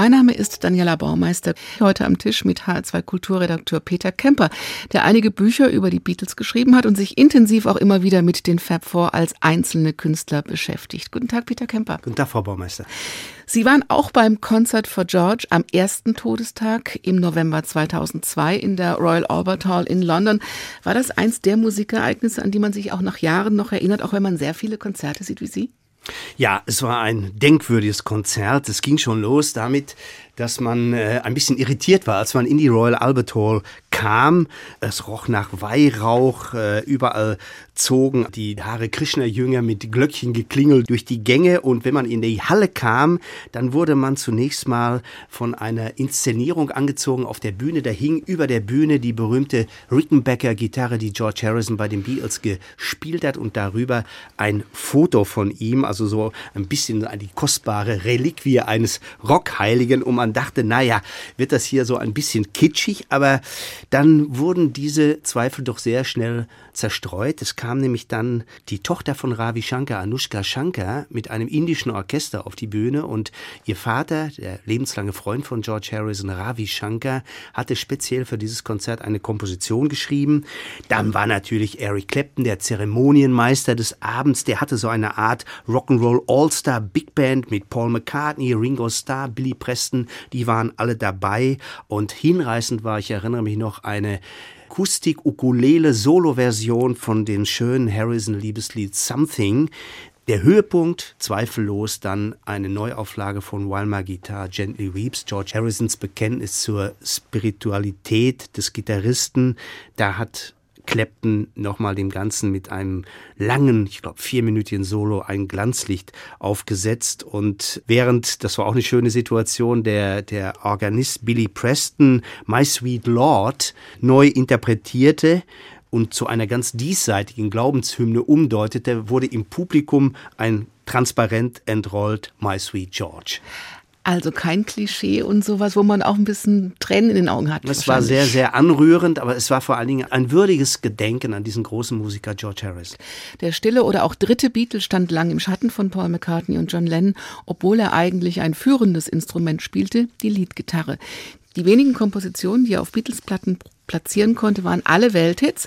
mein Name ist Daniela Baumeister, heute am Tisch mit HR2 Kulturredakteur Peter Kemper, der einige Bücher über die Beatles geschrieben hat und sich intensiv auch immer wieder mit den Fab Four als einzelne Künstler beschäftigt. Guten Tag, Peter Kemper. Guten Tag, Frau Baumeister. Sie waren auch beim Concert for George am ersten Todestag im November 2002 in der Royal Albert Hall in London. War das eins der Musikereignisse, an die man sich auch nach Jahren noch erinnert, auch wenn man sehr viele Konzerte sieht wie Sie? Ja, es war ein denkwürdiges Konzert. Es ging schon los damit, dass man äh, ein bisschen irritiert war, als man in die Royal Albert Hall kam. Es roch nach Weihrauch, äh, überall zogen die Hare Krishna-Jünger mit Glöckchen geklingelt durch die Gänge und wenn man in die Halle kam, dann wurde man zunächst mal von einer Inszenierung angezogen auf der Bühne. Da hing über der Bühne die berühmte Rickenbacker-Gitarre, die George Harrison bei den Beatles gespielt hat und darüber ein Foto von ihm, also so ein bisschen die kostbare Reliquie eines Rockheiligen, um an man dachte, naja, wird das hier so ein bisschen kitschig, aber dann wurden diese Zweifel doch sehr schnell zerstreut. Es kam nämlich dann die Tochter von Ravi Shankar, Anushka Shankar, mit einem indischen Orchester auf die Bühne und ihr Vater, der lebenslange Freund von George Harrison, Ravi Shankar, hatte speziell für dieses Konzert eine Komposition geschrieben. Dann war natürlich Eric Clapton, der Zeremonienmeister des Abends, der hatte so eine Art Rock'n'Roll All-Star Big Band mit Paul McCartney, Ringo Starr, Billy Preston, die waren alle dabei und hinreißend war, ich erinnere mich noch, eine Akustik-Ukulele-Solo-Version von dem schönen Harrison-Liebeslied Something. Der Höhepunkt, zweifellos, dann eine Neuauflage von My Guitar Gently Weeps, George Harrisons Bekenntnis zur Spiritualität des Gitarristen. Da hat Clapton nochmal dem Ganzen mit einem langen, ich glaube vierminütigen Solo ein Glanzlicht aufgesetzt und während, das war auch eine schöne Situation, der, der Organist Billy Preston My Sweet Lord neu interpretierte, und zu einer ganz diesseitigen Glaubenshymne umdeutete, wurde im Publikum ein transparent entrollt My Sweet George. Also kein Klischee und sowas, wo man auch ein bisschen Tränen in den Augen hat. Es war sehr, sehr anrührend, aber es war vor allen Dingen ein würdiges Gedenken an diesen großen Musiker George Harris. Der stille oder auch dritte Beatle stand lang im Schatten von Paul McCartney und John Lennon, obwohl er eigentlich ein führendes Instrument spielte, die Leadgitarre. Die wenigen Kompositionen, die er auf Beatles-Platten platzieren konnte, waren alle Welthits.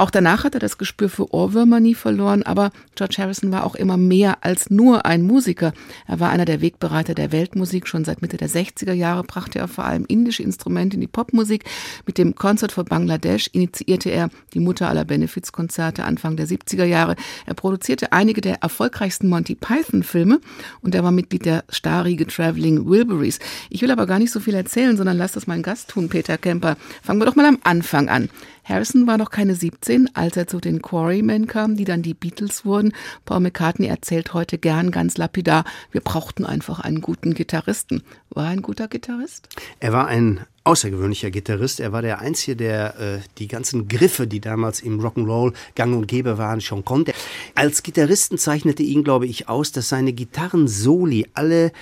Auch danach hat er das Gespür für Ohrwürmer nie verloren, aber George Harrison war auch immer mehr als nur ein Musiker. Er war einer der Wegbereiter der Weltmusik. Schon seit Mitte der 60er Jahre brachte er vor allem indische Instrumente in die Popmusik. Mit dem Concert for Bangladesh initiierte er die Mutter aller Benefizkonzerte Anfang der 70er Jahre. Er produzierte einige der erfolgreichsten Monty Python Filme und er war Mitglied der Starriege Traveling Wilburys. Ich will aber gar nicht so viel erzählen, sondern lass das mein Gast tun, Peter Kemper. Fangen wir doch mal am Anfang an. Harrison war noch keine 17, als er zu den Quarrymen kam, die dann die Beatles wurden. Paul McCartney erzählt heute gern ganz lapidar, wir brauchten einfach einen guten Gitarristen. War er ein guter Gitarrist? Er war ein außergewöhnlicher Gitarrist. Er war der Einzige, der äh, die ganzen Griffe, die damals im Rock'n'Roll gang und gäbe waren, schon konnte. Als Gitarristen zeichnete ihn, glaube ich, aus, dass seine Gitarren-Soli alle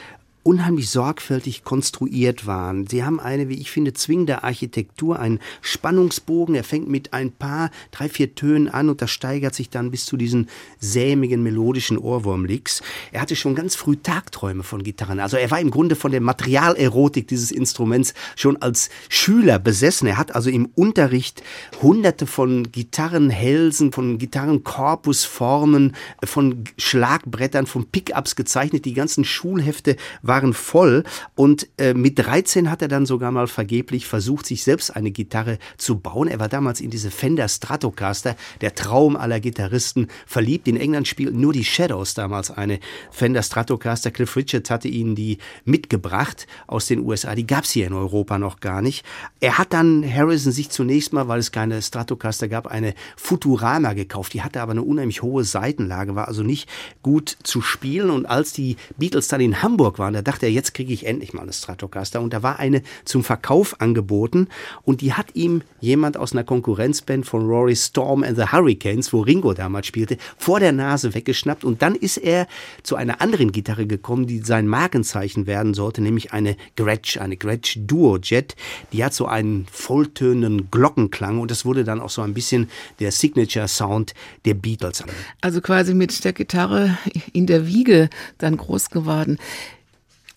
unheimlich sorgfältig konstruiert waren. Sie haben eine, wie ich finde, zwingende Architektur, einen Spannungsbogen. Er fängt mit ein paar, drei, vier Tönen an und das steigert sich dann bis zu diesen sämigen, melodischen Ohrwurmlicks. Er hatte schon ganz früh Tagträume von Gitarren. Also er war im Grunde von der Materialerotik dieses Instruments schon als Schüler besessen. Er hat also im Unterricht hunderte von Gitarrenhälsen, von Gitarrenkorpusformen, von Schlagbrettern, von Pickups gezeichnet. Die ganzen Schulhefte waren waren voll und äh, mit 13 hat er dann sogar mal vergeblich versucht, sich selbst eine Gitarre zu bauen. Er war damals in diese Fender Stratocaster, der Traum aller Gitarristen, verliebt. In England spielten nur die Shadows damals eine Fender Stratocaster. Cliff Richard hatte ihnen die mitgebracht aus den USA. Die gab es hier in Europa noch gar nicht. Er hat dann Harrison sich zunächst mal, weil es keine Stratocaster gab, eine Futurama gekauft. Die hatte aber eine unheimlich hohe Seitenlage, war also nicht gut zu spielen. Und als die Beatles dann in Hamburg waren, da dachte er, jetzt kriege ich endlich mal eine Stratocaster. Und da war eine zum Verkauf angeboten und die hat ihm jemand aus einer Konkurrenzband von Rory Storm and the Hurricanes, wo Ringo damals spielte, vor der Nase weggeschnappt. Und dann ist er zu einer anderen Gitarre gekommen, die sein Markenzeichen werden sollte, nämlich eine Gretsch, eine Gretsch Duo Jet. Die hat so einen volltönenden Glockenklang und das wurde dann auch so ein bisschen der Signature Sound der Beatles. Also quasi mit der Gitarre in der Wiege dann groß geworden.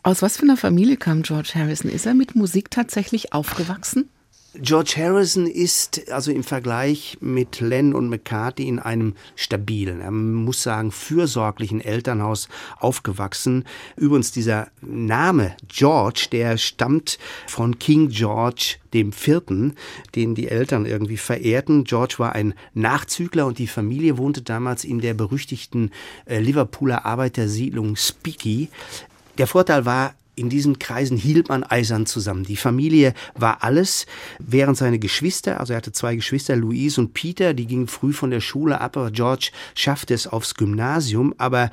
Aus was für einer Familie kam George Harrison? Ist er mit Musik tatsächlich aufgewachsen? George Harrison ist also im Vergleich mit Len und McCarthy in einem stabilen, er muss sagen, fürsorglichen Elternhaus aufgewachsen. Übrigens dieser Name George, der stammt von King George dem Vierten, den die Eltern irgendwie verehrten. George war ein Nachzügler und die Familie wohnte damals in der berüchtigten äh, Liverpooler Arbeitersiedlung Speaky. Der Vorteil war, in diesen Kreisen hielt man eisern zusammen. Die Familie war alles, während seine Geschwister, also er hatte zwei Geschwister, Louise und Peter, die gingen früh von der Schule ab, aber George schaffte es aufs Gymnasium, aber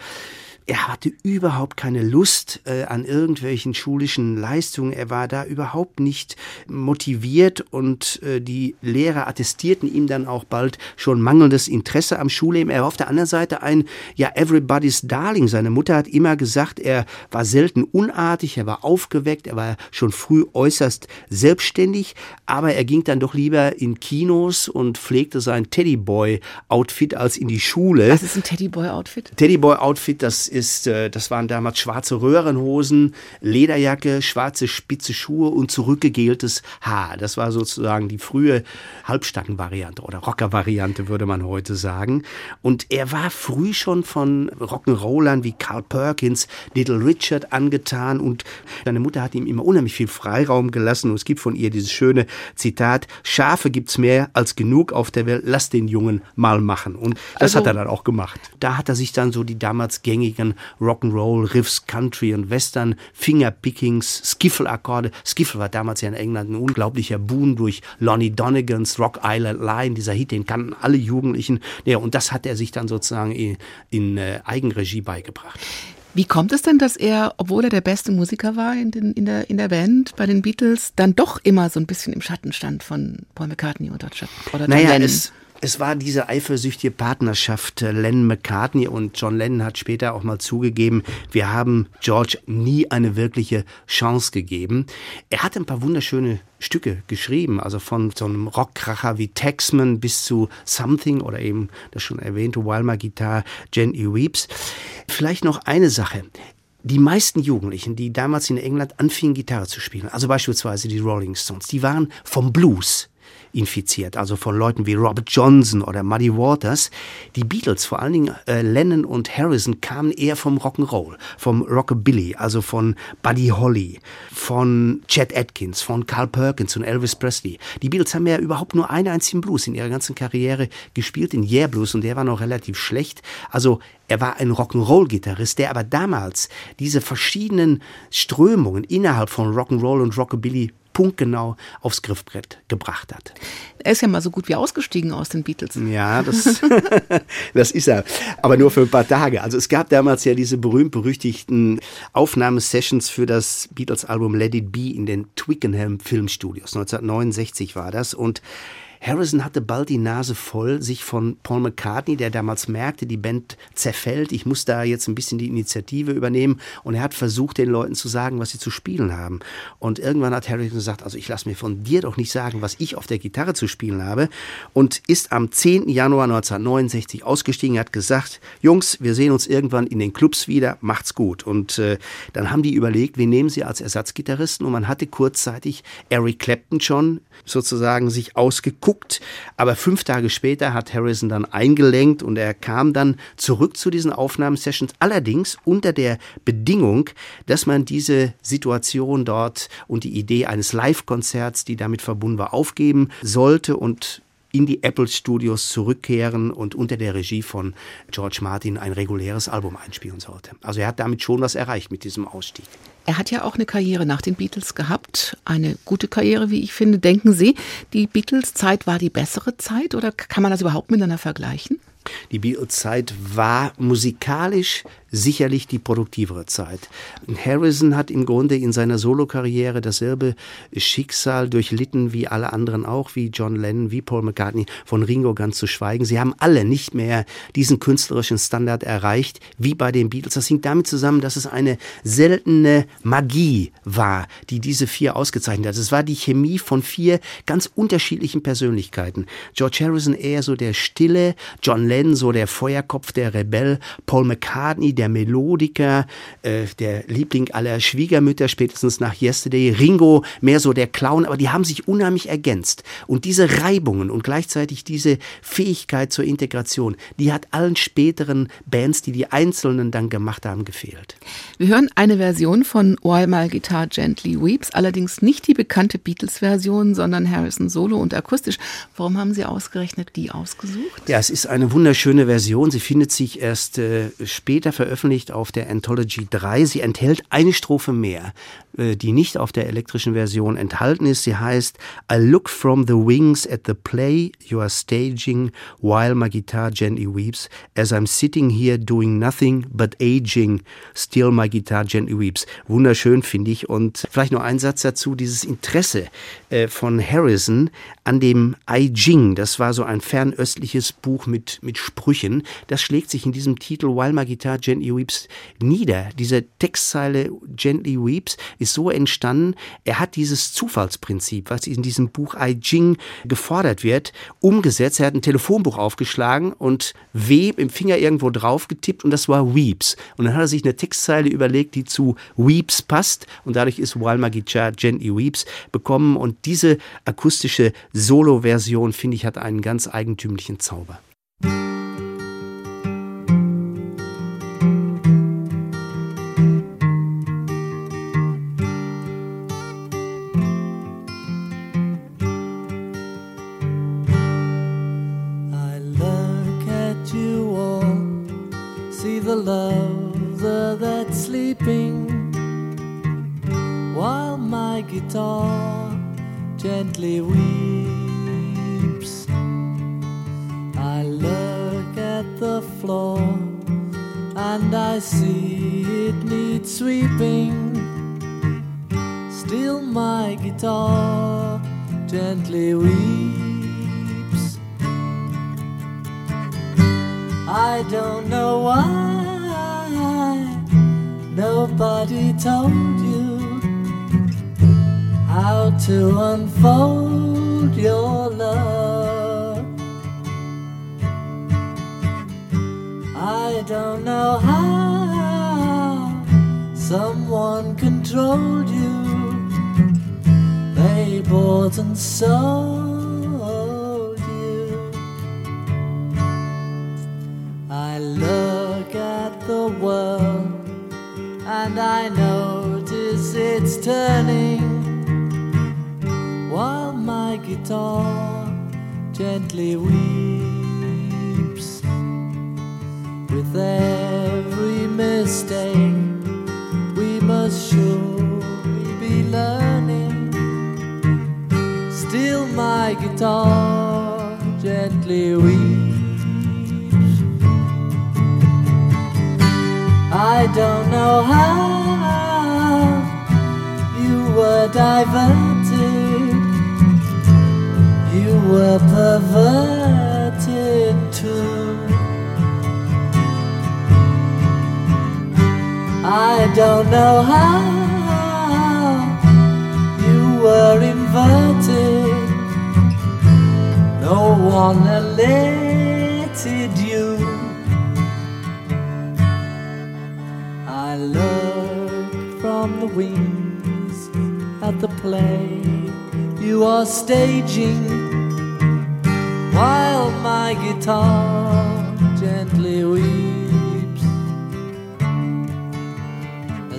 er hatte überhaupt keine Lust äh, an irgendwelchen schulischen Leistungen. Er war da überhaupt nicht motiviert und äh, die Lehrer attestierten ihm dann auch bald schon mangelndes Interesse am Schulleben. Er war auf der anderen Seite ein, ja, everybody's darling. Seine Mutter hat immer gesagt, er war selten unartig, er war aufgeweckt, er war schon früh äußerst selbstständig, aber er ging dann doch lieber in Kinos und pflegte sein Teddyboy-Outfit als in die Schule. Was ist ein Teddyboy-Outfit? Teddyboy-Outfit, das ist, äh, das waren damals schwarze Röhrenhosen, Lederjacke, schwarze spitze Schuhe und zurückgegeltes Haar. Das war sozusagen die frühe Halbstackenvariante oder Rocker-Variante, würde man heute sagen. Und er war früh schon von Rock'n'Rollern wie Carl Perkins, Little Richard angetan und seine Mutter hat ihm immer unheimlich viel Freiraum gelassen. Und es gibt von ihr dieses schöne Zitat, Schafe gibt's mehr als genug auf der Welt, lass den Jungen mal machen. Und das also, hat er dann auch gemacht. Da hat er sich dann so die damals gängigen Gitarren, Rock'n'Roll, Riffs, Country und Western, Fingerpickings, Skiffle-Akkorde. Skiffle war damals ja in England ein unglaublicher Boom durch Lonnie Donegans Rock Island Line, dieser Hit, den kannten alle Jugendlichen. Ja, und das hat er sich dann sozusagen in, in äh, Eigenregie beigebracht. Wie kommt es denn, dass er, obwohl er der beste Musiker war in, den, in, der, in der Band, bei den Beatles, dann doch immer so ein bisschen im Schatten stand von Paul McCartney oder, oder John naja, Lennon? Es, es war diese eifersüchtige Partnerschaft. Len McCartney und John Lennon hat später auch mal zugegeben, wir haben George nie eine wirkliche Chance gegeben. Er hat ein paar wunderschöne Stücke geschrieben, also von so einem Rockkracher wie Taxman bis zu Something oder eben das schon erwähnte My Guitar Gently Weeps. Vielleicht noch eine Sache die meisten Jugendlichen, die damals in England anfingen, Gitarre zu spielen, also beispielsweise die Rolling Stones, die waren vom Blues infiziert, also von Leuten wie Robert Johnson oder Muddy Waters. Die Beatles, vor allen Dingen äh, Lennon und Harrison, kamen eher vom Rock'n'Roll, vom Rockabilly, also von Buddy Holly, von Chet Atkins, von Carl Perkins und Elvis Presley. Die Beatles haben ja überhaupt nur einen einzigen Blues in ihrer ganzen Karriere gespielt, den Yeah Blues, und der war noch relativ schlecht. Also er war ein Rock'n'Roll-Gitarrist, der aber damals diese verschiedenen Strömungen innerhalb von Rock'n'Roll und Rockabilly punktgenau aufs Griffbrett gebracht hat. Er ist ja mal so gut wie ausgestiegen aus den Beatles. Ja, das, das ist er. Aber nur für ein paar Tage. Also es gab damals ja diese berühmt-berüchtigten Aufnahmesessions für das Beatles-Album Let It Be in den Twickenham Filmstudios. 1969 war das. Und Harrison hatte bald die Nase voll, sich von Paul McCartney, der damals merkte, die Band zerfällt, ich muss da jetzt ein bisschen die Initiative übernehmen. Und er hat versucht, den Leuten zu sagen, was sie zu spielen haben. Und irgendwann hat Harrison gesagt, also ich lasse mir von dir doch nicht sagen, was ich auf der Gitarre zu spielen habe. Und ist am 10. Januar 1969 ausgestiegen, hat gesagt, Jungs, wir sehen uns irgendwann in den Clubs wieder, macht's gut. Und äh, dann haben die überlegt, wen nehmen sie als Ersatzgitarristen? Und man hatte kurzzeitig Eric Clapton schon sozusagen sich ausgeguckt. Aber fünf Tage später hat Harrison dann eingelenkt und er kam dann zurück zu diesen Aufnahmesessions. Allerdings unter der Bedingung, dass man diese Situation dort und die Idee eines Live-Konzerts, die damit verbunden war, aufgeben sollte und in die Apple Studios zurückkehren und unter der Regie von George Martin ein reguläres Album einspielen sollte. Also er hat damit schon was erreicht mit diesem Ausstieg. Er hat ja auch eine Karriere nach den Beatles gehabt, eine gute Karriere, wie ich finde. Denken Sie, die Beatles-Zeit war die bessere Zeit oder kann man das überhaupt miteinander vergleichen? Die Beatles-Zeit war musikalisch sicherlich die produktivere Zeit. Harrison hat im Grunde in seiner Solokarriere dasselbe Schicksal durchlitten wie alle anderen auch, wie John Lennon, wie Paul McCartney, von Ringo ganz zu schweigen. Sie haben alle nicht mehr diesen künstlerischen Standard erreicht wie bei den Beatles. Das hing damit zusammen, dass es eine seltene Magie war, die diese vier ausgezeichnet hat. Es war die Chemie von vier ganz unterschiedlichen Persönlichkeiten. George Harrison eher so der Stille, John Lennon so der Feuerkopf, der Rebell, Paul McCartney der Melodiker, äh, der Liebling aller Schwiegermütter, spätestens nach Yesterday, Ringo, mehr so der Clown, aber die haben sich unheimlich ergänzt. Und diese Reibungen und gleichzeitig diese Fähigkeit zur Integration, die hat allen späteren Bands, die die Einzelnen dann gemacht haben, gefehlt. Wir hören eine Version von While My Guitar Gently Weeps, allerdings nicht die bekannte Beatles-Version, sondern Harrison Solo und akustisch. Warum haben Sie ausgerechnet die ausgesucht? Ja, es ist eine wunderschöne Version. Sie findet sich erst äh, später veröffentlicht auf der Anthology 3. Sie enthält eine Strophe mehr, äh, die nicht auf der elektrischen Version enthalten ist. Sie heißt I look from the wings at the play you are staging while my guitar gently weeps as I'm sitting here doing nothing but aging still my guitar gently weeps. Wunderschön finde ich und vielleicht noch ein Satz dazu, dieses Interesse äh, von Harrison an dem I Ching, das war so ein fernöstliches Buch mit, mit Sprüchen, das schlägt sich in diesem Titel While My Guitar Gently Weeps nieder. Diese Textzeile Gently Weeps ist so entstanden, er hat dieses Zufallsprinzip, was in diesem Buch I Ching gefordert wird, umgesetzt. Er hat ein Telefonbuch aufgeschlagen und W im Finger irgendwo drauf getippt und das war Weeps. Und dann hat er sich eine Textzeile überlegt, die zu Weeps passt und dadurch ist While My Guitar Gently Weeps bekommen und diese akustische Solo-Version, finde ich, hat einen ganz eigentümlichen Zauber. I don't know how someone controlled you. They bought and sold you. I look at the world and I notice it's turning while my guitar gently weeps. Every mistake, we must surely be learning. Still, my guitar gently weeps. I don't know how you were diverted you were perverted I don't know how you were inverted. No one alerted you. I look from the wings at the play you are staging while my guitar gently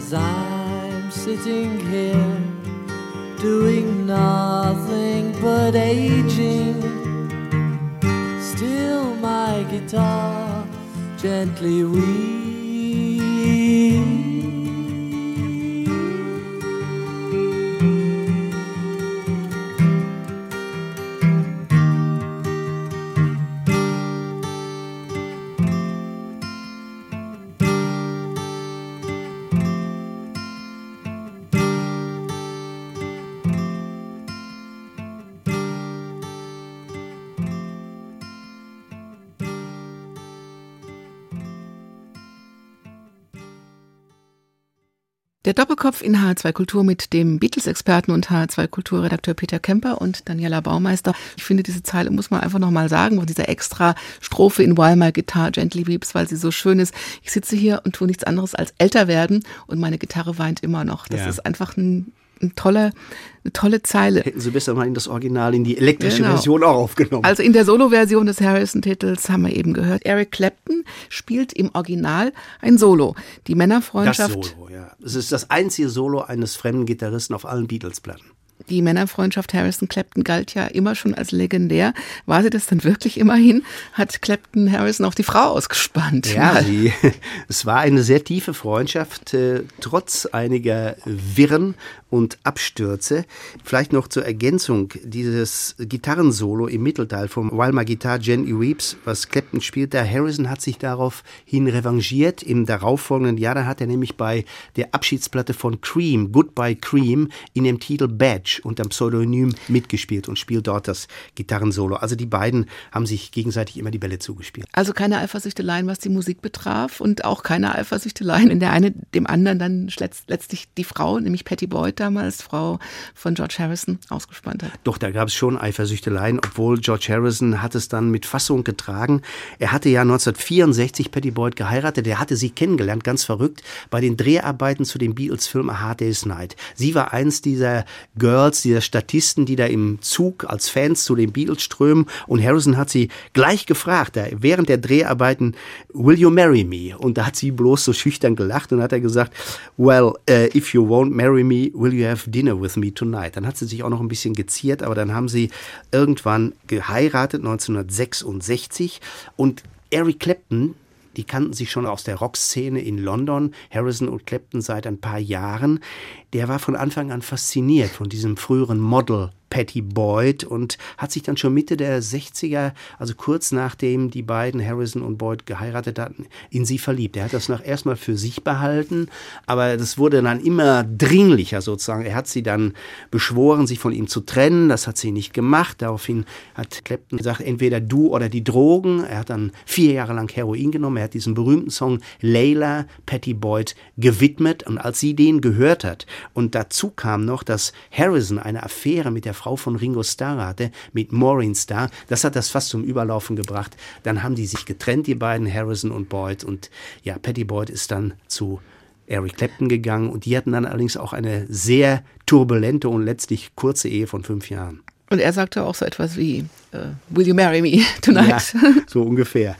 as I'm sitting here doing nothing but aging. Still, my guitar gently weeps. Doppelkopf in HR2 Kultur mit dem Beatles-Experten und HR2 Kulturredakteur Peter Kemper und Daniela Baumeister. Ich finde, diese Zeile muss man einfach nochmal sagen, von dieser extra Strophe in While My Guitar Gently Weeps, weil sie so schön ist. Ich sitze hier und tue nichts anderes als älter werden und meine Gitarre weint immer noch. Das ja. ist einfach ein ein toller, eine tolle Zeile. Hätten Sie besser mal in das Original, in die elektrische genau. Version auch aufgenommen. Also in der Solo-Version des Harrison-Titels haben wir eben gehört, Eric Clapton spielt im Original ein Solo. Die Männerfreundschaft. Das Solo, ja. Es ist das einzige Solo eines fremden Gitarristen auf allen Beatles-Platten die Männerfreundschaft Harrison-Clapton galt ja immer schon als legendär. War sie das dann wirklich immerhin? Hat Clapton Harrison auf die Frau ausgespannt? Ja, die, es war eine sehr tiefe Freundschaft, äh, trotz einiger Wirren und Abstürze. Vielleicht noch zur Ergänzung dieses Gitarrensolo im Mittelteil vom My Guitar Gently Weeps, was Clapton spielt. Der Harrison hat sich daraufhin revanchiert. Im darauffolgenden Jahr, da hat er nämlich bei der Abschiedsplatte von Cream, Goodbye Cream, in dem Titel Badge unter Pseudonym mitgespielt und spielt dort das Gitarrensolo. Also die beiden haben sich gegenseitig immer die Bälle zugespielt. Also keine Eifersüchteleien, was die Musik betraf und auch keine Eifersüchteleien, in der eine dem anderen dann letztlich die Frau, nämlich Patty Boyd damals, Frau von George Harrison, ausgespannt hat. Doch, da gab es schon Eifersüchteleien, obwohl George Harrison hat es dann mit Fassung getragen. Er hatte ja 1964 Patty Boyd geheiratet, er hatte sie kennengelernt, ganz verrückt, bei den Dreharbeiten zu dem Beatles-Film A Hard Day's Night. Sie war eins dieser Girls, dieser Statisten, die da im Zug als Fans zu den Beatles strömen und Harrison hat sie gleich gefragt, während der Dreharbeiten, will you marry me? Und da hat sie bloß so schüchtern gelacht und hat er gesagt, well, uh, if you won't marry me, will you have dinner with me tonight? Dann hat sie sich auch noch ein bisschen geziert, aber dann haben sie irgendwann geheiratet, 1966 und Eric Clapton, die kannten sich schon aus der Rockszene in London, Harrison und Clapton seit ein paar Jahren. Der war von Anfang an fasziniert von diesem früheren Model Patty Boyd und hat sich dann schon Mitte der 60er, also kurz nachdem die beiden Harrison und Boyd geheiratet hatten, in sie verliebt. Er hat das noch erstmal für sich behalten, aber das wurde dann immer dringlicher sozusagen. Er hat sie dann beschworen, sich von ihm zu trennen. Das hat sie nicht gemacht. Daraufhin hat Clapton gesagt, entweder du oder die Drogen. Er hat dann vier Jahre lang Heroin genommen. Er hat diesen berühmten Song Layla Patty Boyd gewidmet und als sie den gehört hat und dazu kam noch, dass Harrison eine Affäre mit der Frau von Ringo Starr hatte, mit Maureen Starr. Das hat das fast zum Überlaufen gebracht. Dann haben die sich getrennt, die beiden, Harrison und Boyd. Und ja, Patty Boyd ist dann zu Eric Clapton gegangen und die hatten dann allerdings auch eine sehr turbulente und letztlich kurze Ehe von fünf Jahren. Und er sagte auch so etwas wie, uh, Will you marry me tonight? Ja, so ungefähr.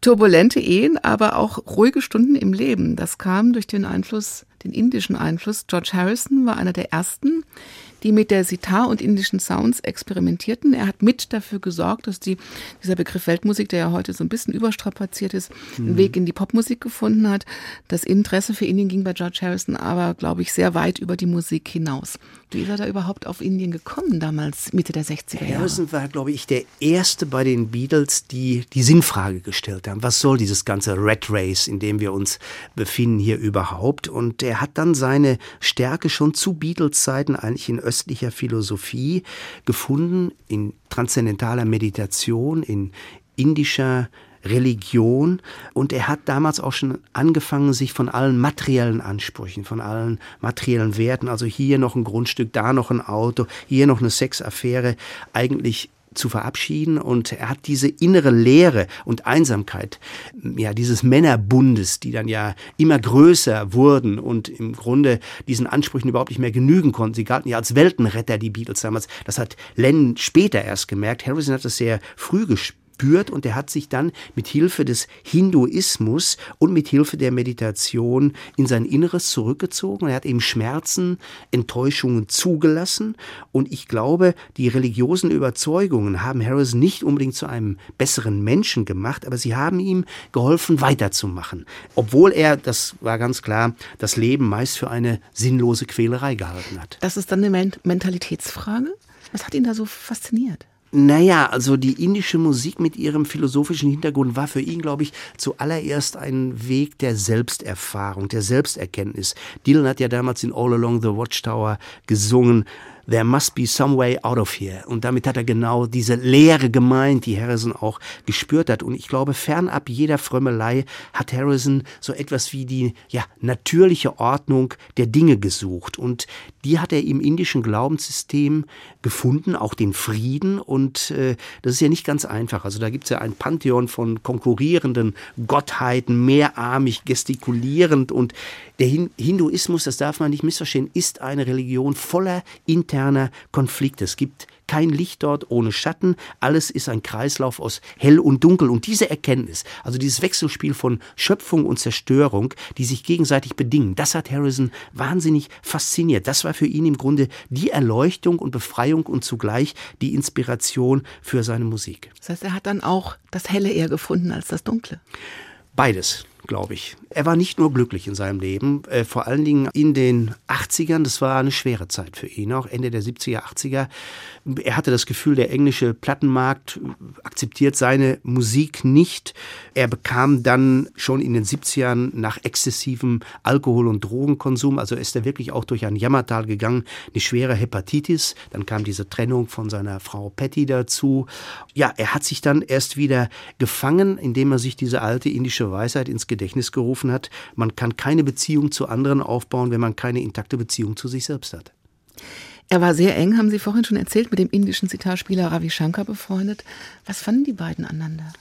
Turbulente Ehen, aber auch ruhige Stunden im Leben. Das kam durch den Einfluss, den indischen Einfluss. George Harrison war einer der ersten, die mit der Sitar und indischen Sounds experimentierten. Er hat mit dafür gesorgt, dass die, dieser Begriff Weltmusik, der ja heute so ein bisschen überstrapaziert ist, mhm. einen Weg in die Popmusik gefunden hat. Das Interesse für Indien ging bei George Harrison aber, glaube ich, sehr weit über die Musik hinaus. Wie ist er da überhaupt auf Indien gekommen damals, Mitte der 60er Jahre? Harrison war, glaube ich, der Erste bei den Beatles, die die Sinnfrage gestellt haben. Was soll dieses ganze Red Race, in dem wir uns befinden, hier überhaupt? Und er hat dann seine Stärke schon zu Beatles-Zeiten eigentlich in östlicher Philosophie gefunden, in transzendentaler Meditation, in indischer Religion. Und er hat damals auch schon angefangen, sich von allen materiellen Ansprüchen, von allen materiellen Werten, also hier noch ein Grundstück, da noch ein Auto, hier noch eine Sexaffäre, eigentlich zu verabschieden und er hat diese innere Leere und Einsamkeit, ja, dieses Männerbundes, die dann ja immer größer wurden und im Grunde diesen Ansprüchen überhaupt nicht mehr genügen konnten. Sie galten ja als Weltenretter, die Beatles damals. Das hat Lennon später erst gemerkt. Harrison hat das sehr früh gespürt spürt und er hat sich dann mit Hilfe des Hinduismus und mit Hilfe der Meditation in sein Inneres zurückgezogen. Er hat eben Schmerzen, Enttäuschungen zugelassen und ich glaube, die religiösen Überzeugungen haben Harrison nicht unbedingt zu einem besseren Menschen gemacht, aber sie haben ihm geholfen, weiterzumachen. Obwohl er, das war ganz klar, das Leben meist für eine sinnlose Quälerei gehalten hat. Das ist dann eine Mentalitätsfrage? Was hat ihn da so fasziniert? Naja, also die indische Musik mit ihrem philosophischen Hintergrund war für ihn, glaube ich, zuallererst ein Weg der Selbsterfahrung, der Selbsterkenntnis. Dylan hat ja damals in All Along the Watchtower gesungen, There must be some way out of here. Und damit hat er genau diese Leere gemeint, die Harrison auch gespürt hat. Und ich glaube, fernab jeder Frömmelei hat Harrison so etwas wie die ja, natürliche Ordnung der Dinge gesucht. Und die hat er im indischen Glaubenssystem gefunden, auch den Frieden. Und äh, das ist ja nicht ganz einfach. Also da gibt es ja ein Pantheon von konkurrierenden Gottheiten, mehrarmig, gestikulierend. Und der Hinduismus, das darf man nicht missverstehen, ist eine Religion voller interner Konflikte. Es gibt kein Licht dort ohne Schatten, alles ist ein Kreislauf aus hell und dunkel. Und diese Erkenntnis, also dieses Wechselspiel von Schöpfung und Zerstörung, die sich gegenseitig bedingen, das hat Harrison wahnsinnig fasziniert. Das war für ihn im Grunde die Erleuchtung und Befreiung und zugleich die Inspiration für seine Musik. Das heißt, er hat dann auch das Helle eher gefunden als das Dunkle. Beides glaube ich. Er war nicht nur glücklich in seinem Leben, äh, vor allen Dingen in den 80ern, das war eine schwere Zeit für ihn, auch Ende der 70er, 80er. Er hatte das Gefühl, der englische Plattenmarkt akzeptiert seine Musik nicht. Er bekam dann schon in den 70ern nach exzessivem Alkohol- und Drogenkonsum, also ist er wirklich auch durch ein Jammertal gegangen, eine schwere Hepatitis. Dann kam diese Trennung von seiner Frau Patty dazu. Ja, er hat sich dann erst wieder gefangen, indem er sich diese alte indische Weisheit ins Gedächtnis gerufen hat, man kann keine Beziehung zu anderen aufbauen, wenn man keine intakte Beziehung zu sich selbst hat. Er war sehr eng, haben Sie vorhin schon erzählt, mit dem indischen Zitarspieler Ravi Shankar befreundet. Was fanden die beiden aneinander?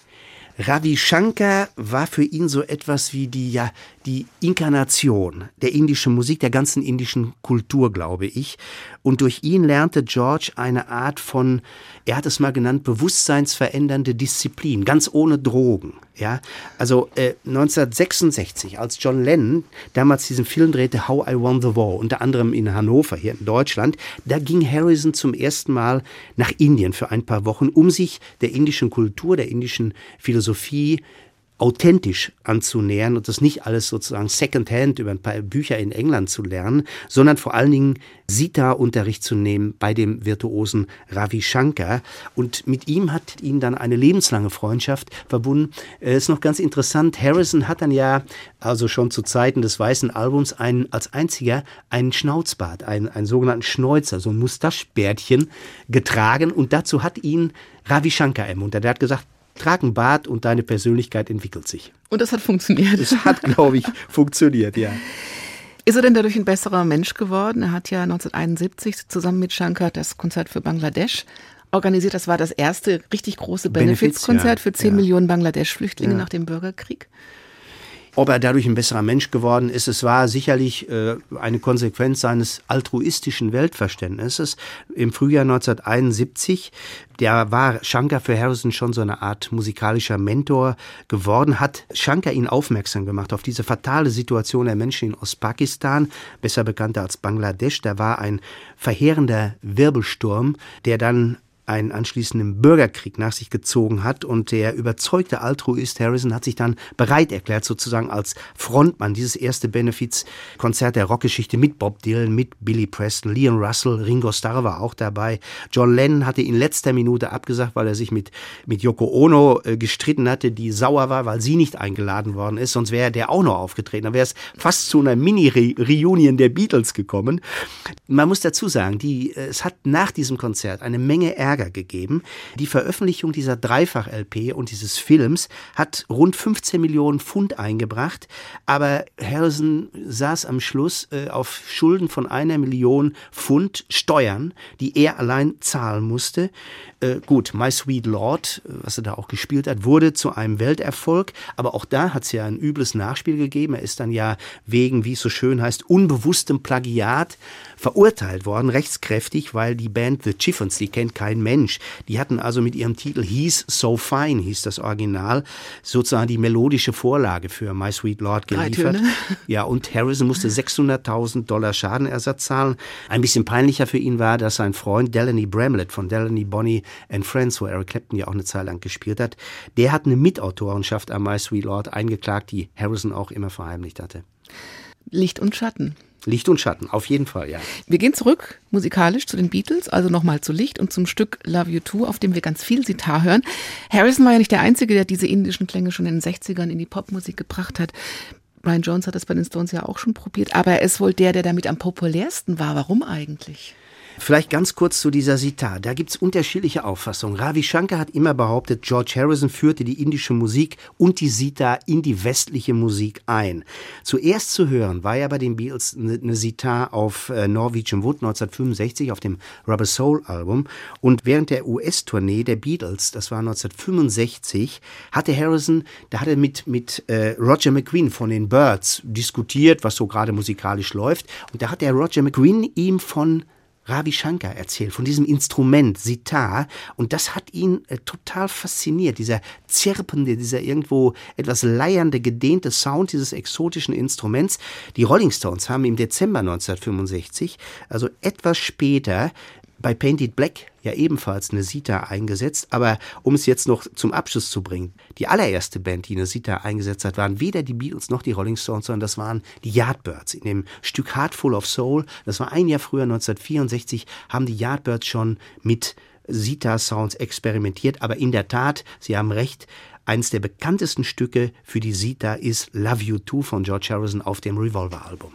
Ravi Shankar war für ihn so etwas wie die, ja, die Inkarnation der indischen Musik, der ganzen indischen Kultur, glaube ich. Und durch ihn lernte George eine Art von, er hat es mal genannt, bewusstseinsverändernde Disziplin, ganz ohne Drogen. Ja, also äh, 1966, als John Lennon damals diesen Film drehte, How I Won the War, unter anderem in Hannover, hier in Deutschland, da ging Harrison zum ersten Mal nach Indien für ein paar Wochen, um sich der indischen Kultur, der indischen Philosophie authentisch anzunähern und das nicht alles sozusagen secondhand über ein paar Bücher in England zu lernen, sondern vor allen Dingen Sita-Unterricht zu nehmen bei dem virtuosen Ravi Shankar. Und mit ihm hat ihn dann eine lebenslange Freundschaft verbunden. Äh, ist noch ganz interessant, Harrison hat dann ja, also schon zu Zeiten des Weißen Albums, einen, als einziger einen Schnauzbart, einen, einen sogenannten Schnäuzer, so ein Mustaschbärtchen getragen und dazu hat ihn Ravi Shankar ermuntert. Er hat gesagt, Trag ein Bart und deine Persönlichkeit entwickelt sich. Und das hat funktioniert. Das hat, glaube ich, funktioniert, ja. Ist er denn dadurch ein besserer Mensch geworden? Er hat ja 1971 zusammen mit Shankar das Konzert für Bangladesch organisiert. Das war das erste richtig große Benefizkonzert ja. für 10 ja. Millionen Bangladesch-Flüchtlinge ja. nach dem Bürgerkrieg. Ob er dadurch ein besserer Mensch geworden ist, es war sicherlich äh, eine Konsequenz seines altruistischen Weltverständnisses. Im Frühjahr 1971, der war Shankar für Harrison schon so eine Art musikalischer Mentor geworden, hat Shankar ihn aufmerksam gemacht auf diese fatale Situation der Menschen in Ostpakistan, besser bekannt als Bangladesch. Da war ein verheerender Wirbelsturm, der dann einen anschließenden Bürgerkrieg nach sich gezogen hat und der überzeugte Altruist Harrison hat sich dann bereit erklärt, sozusagen als Frontmann dieses erste Benefizkonzert der Rockgeschichte mit Bob Dylan, mit Billy Preston, Leon Russell, Ringo Starr war auch dabei. John Lennon hatte in letzter Minute abgesagt, weil er sich mit, mit Yoko Ono äh, gestritten hatte, die sauer war, weil sie nicht eingeladen worden ist, sonst wäre der auch noch aufgetreten. Dann wäre es fast zu einer Mini-Reunion der Beatles gekommen. Man muss dazu sagen, die, äh, es hat nach diesem Konzert eine Menge Ärger Ärger gegeben. Die Veröffentlichung dieser Dreifach-LP und dieses Films hat rund 15 Millionen Pfund eingebracht, aber Harrison saß am Schluss äh, auf Schulden von einer Million Pfund Steuern, die er allein zahlen musste. Äh, gut, My Sweet Lord, äh, was er da auch gespielt hat, wurde zu einem Welterfolg, aber auch da hat es ja ein übles Nachspiel gegeben. Er ist dann ja wegen, wie es so schön heißt, unbewusstem Plagiat verurteilt worden, rechtskräftig, weil die Band The Chiffons, die kennt kein Mensch, die hatten also mit ihrem Titel He's So Fine, hieß das Original, sozusagen die melodische Vorlage für My Sweet Lord geliefert. Ja, und Harrison musste 600.000 Dollar Schadenersatz zahlen. Ein bisschen peinlicher für ihn war, dass sein Freund Delaney Bramlett von Delaney Bonnie and Friends, wo Eric Clapton ja auch eine Zeit lang gespielt hat, der hat eine Mitautorenschaft an My Sweet Lord eingeklagt, die Harrison auch immer verheimlicht hatte. Licht und Schatten. Licht und Schatten, auf jeden Fall, ja. Wir gehen zurück musikalisch zu den Beatles, also nochmal zu Licht und zum Stück Love You Too, auf dem wir ganz viel Sitar hören. Harrison war ja nicht der Einzige, der diese indischen Klänge schon in den 60ern in die Popmusik gebracht hat. Brian Jones hat das bei den Stones ja auch schon probiert, aber er ist wohl der, der damit am populärsten war. Warum eigentlich? Vielleicht ganz kurz zu dieser Sitar. Da gibt es unterschiedliche Auffassungen. Ravi Shankar hat immer behauptet, George Harrison führte die indische Musik und die Sitar in die westliche Musik ein. Zuerst zu hören war ja bei den Beatles eine Sitar auf äh, Norwegian Wood 1965 auf dem Rubber Soul Album. Und während der US-Tournee der Beatles, das war 1965, hatte Harrison, da hat er mit, mit äh, Roger McQueen von den Birds diskutiert, was so gerade musikalisch läuft. Und da hat der Roger McQueen ihm von Ravi Shankar erzählt, von diesem Instrument Sitar. Und das hat ihn äh, total fasziniert. Dieser zirpende, dieser irgendwo etwas leiernde, gedehnte Sound dieses exotischen Instruments. Die Rolling Stones haben im Dezember 1965, also etwas später, bei Painted Black ja ebenfalls eine Sita eingesetzt, aber um es jetzt noch zum Abschluss zu bringen, die allererste Band, die eine Sita eingesetzt hat, waren weder die Beatles noch die Rolling Stones, sondern das waren die Yardbirds. In dem Stück Heartful of Soul, das war ein Jahr früher, 1964, haben die Yardbirds schon mit Sita-Sounds experimentiert, aber in der Tat, Sie haben recht, eines der bekanntesten Stücke für die Sita ist Love You Too von George Harrison auf dem Revolver-Album.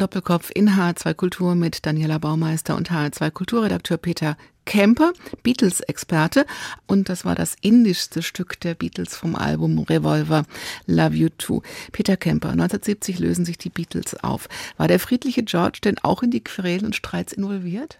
Doppelkopf in HR2 Kultur mit Daniela Baumeister und HR2 Kulturredakteur Peter Kemper, Beatles-Experte. Und das war das indischste Stück der Beatles vom Album Revolver Love You Too. Peter Kemper, 1970 lösen sich die Beatles auf. War der friedliche George denn auch in die Querelen und Streits involviert?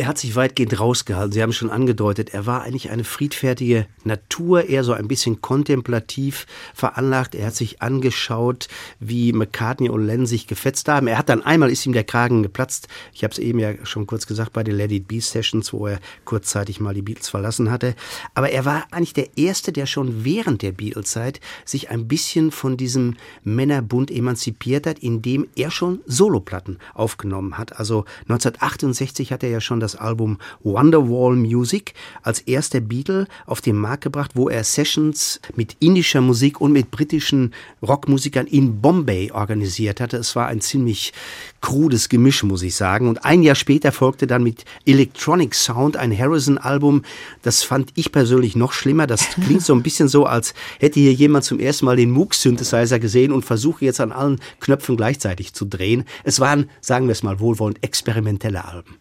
Er hat sich weitgehend rausgehalten. Sie haben schon angedeutet, er war eigentlich eine friedfertige Natur, eher so ein bisschen kontemplativ veranlagt. Er hat sich angeschaut, wie McCartney und Lennon sich gefetzt haben. Er hat dann einmal ist ihm der Kragen geplatzt. Ich habe es eben ja schon kurz gesagt bei den It Be Sessions, wo er kurzzeitig mal die Beatles verlassen hatte. Aber er war eigentlich der Erste, der schon während der Beatles-Zeit sich ein bisschen von diesem Männerbund emanzipiert hat, indem er schon Soloplatten aufgenommen hat. Also 1968 hat er ja schon das das Album Wonderwall Music als erster Beatle auf den Markt gebracht, wo er Sessions mit indischer Musik und mit britischen Rockmusikern in Bombay organisiert hatte. Es war ein ziemlich krudes Gemisch, muss ich sagen. Und ein Jahr später folgte dann mit Electronic Sound ein Harrison-Album. Das fand ich persönlich noch schlimmer. Das klingt so ein bisschen so, als hätte hier jemand zum ersten Mal den Moog-Synthesizer gesehen und versuche jetzt an allen Knöpfen gleichzeitig zu drehen. Es waren, sagen wir es mal wohlwollend, experimentelle Alben.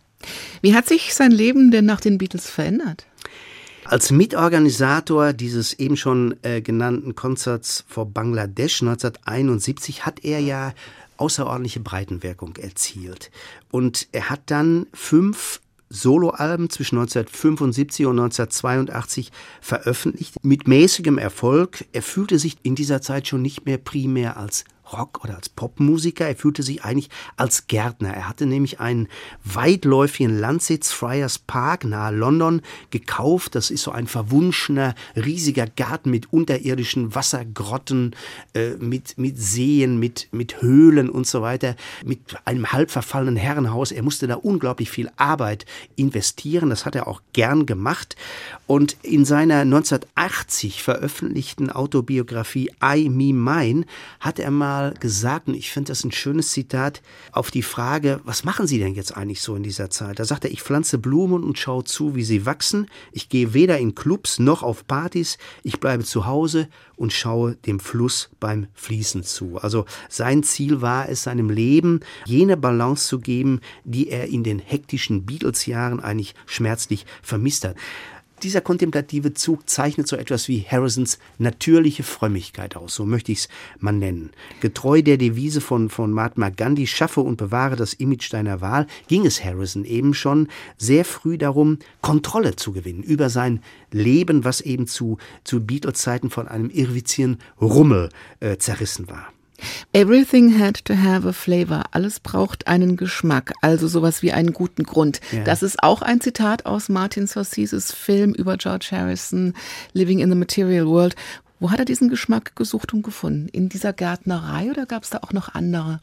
Wie hat sich sein Leben denn nach den Beatles verändert? Als Mitorganisator dieses eben schon äh, genannten Konzerts vor Bangladesch 1971 hat er ja außerordentliche Breitenwirkung erzielt. Und er hat dann fünf Soloalben zwischen 1975 und 1982 veröffentlicht, mit mäßigem Erfolg. Er fühlte sich in dieser Zeit schon nicht mehr primär als Rock- oder als Popmusiker. Er fühlte sich eigentlich als Gärtner. Er hatte nämlich einen weitläufigen Landsitz, Friars Park, nahe London, gekauft. Das ist so ein verwunschener, riesiger Garten mit unterirdischen Wassergrotten, äh, mit, mit Seen, mit, mit Höhlen und so weiter, mit einem halb verfallenen Herrenhaus. Er musste da unglaublich viel Arbeit investieren. Das hat er auch gern gemacht. Und in seiner 1980 veröffentlichten Autobiografie I, Me, Mine hat er mal gesagt, und ich finde das ein schönes Zitat, auf die Frage, was machen Sie denn jetzt eigentlich so in dieser Zeit? Da sagt er, ich pflanze Blumen und schaue zu, wie sie wachsen. Ich gehe weder in Clubs noch auf Partys. Ich bleibe zu Hause und schaue dem Fluss beim Fließen zu. Also sein Ziel war es, seinem Leben jene Balance zu geben, die er in den hektischen Beatles-Jahren eigentlich schmerzlich vermisst hat. Dieser kontemplative Zug zeichnet so etwas wie Harrisons natürliche Frömmigkeit aus, so möchte ich es mal nennen. Getreu der Devise von, von Mahatma Gandhi, schaffe und bewahre das Image deiner Wahl, ging es Harrison eben schon sehr früh darum, Kontrolle zu gewinnen über sein Leben, was eben zu, zu Beatles-Zeiten von einem irrwitzigen Rummel äh, zerrissen war. Everything had to have a flavor. Alles braucht einen Geschmack, also sowas wie einen guten Grund. Ja. Das ist auch ein Zitat aus Martin Scorseses Film über George Harrison, Living in the Material World. Wo hat er diesen Geschmack gesucht und gefunden? In dieser Gärtnerei oder gab es da auch noch andere